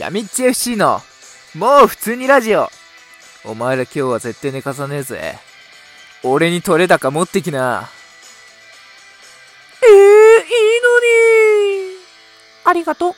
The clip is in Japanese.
闇っち FC の、もう普通にラジオ。お前ら今日は絶対寝かさねえぜ。俺に取れたか持ってきな。ええー、いいのに。ありがとう。